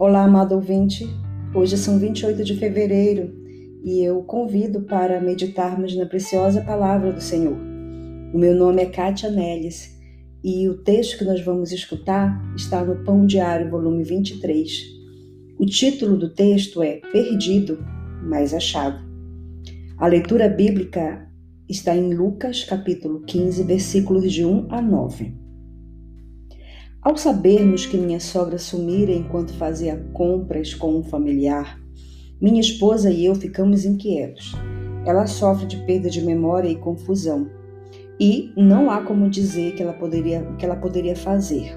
Olá, amado ouvinte. Hoje são 28 de fevereiro e eu convido para meditarmos na preciosa palavra do Senhor. O meu nome é Kátia Neles e o texto que nós vamos escutar está no Pão Diário, volume 23. O título do texto é Perdido, mas achado. A leitura bíblica está em Lucas, capítulo 15, versículos de 1 a 9. Ao sabermos que minha sogra sumira enquanto fazia compras com um familiar, minha esposa e eu ficamos inquietos. Ela sofre de perda de memória e confusão, e não há como dizer que ela poderia, que ela poderia fazer.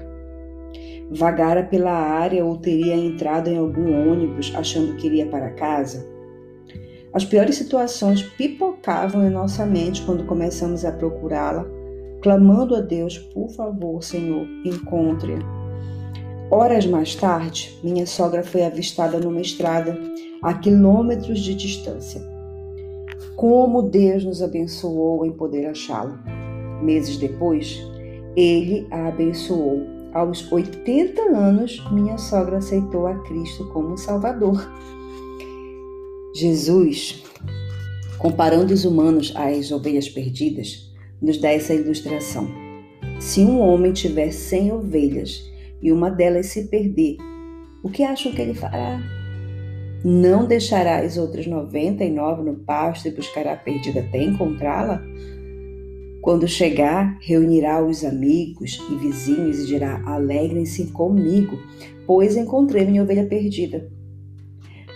Vagara pela área ou teria entrado em algum ônibus achando que iria para casa? As piores situações pipocavam em nossa mente quando começamos a procurá-la clamando a Deus, por favor, Senhor, encontre-a. Horas mais tarde, minha sogra foi avistada numa estrada a quilômetros de distância. Como Deus nos abençoou em poder achá-la. Meses depois, ele a abençoou. Aos 80 anos, minha sogra aceitou a Cristo como Salvador. Jesus, comparando os humanos às ovelhas perdidas, nos dá essa ilustração. Se um homem tiver cem ovelhas e uma delas se perder, o que acham que ele fará? Não deixará as outras 99 no pasto e buscará a perdida até encontrá-la? Quando chegar, reunirá os amigos e vizinhos e dirá: Alegrem-se comigo, pois encontrei minha ovelha perdida.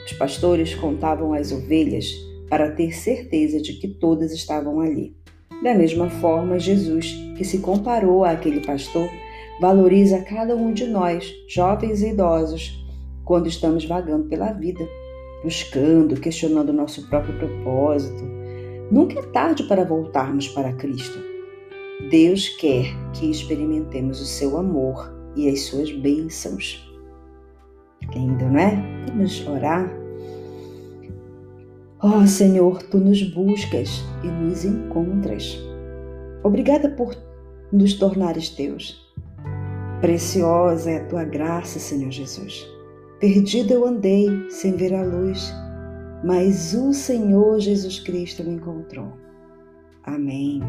Os pastores contavam as ovelhas para ter certeza de que todas estavam ali. Da mesma forma, Jesus, que se comparou àquele pastor, valoriza cada um de nós, jovens e idosos, quando estamos vagando pela vida, buscando, questionando nosso próprio propósito. Nunca é tarde para voltarmos para Cristo. Deus quer que experimentemos o seu amor e as suas bênçãos. Lindo, não é? Vamos orar? Ó oh, Senhor, tu nos buscas e nos encontras. Obrigada por nos tornares teus. Preciosa é a tua graça, Senhor Jesus. Perdido eu andei sem ver a luz, mas o Senhor Jesus Cristo me encontrou. Amém.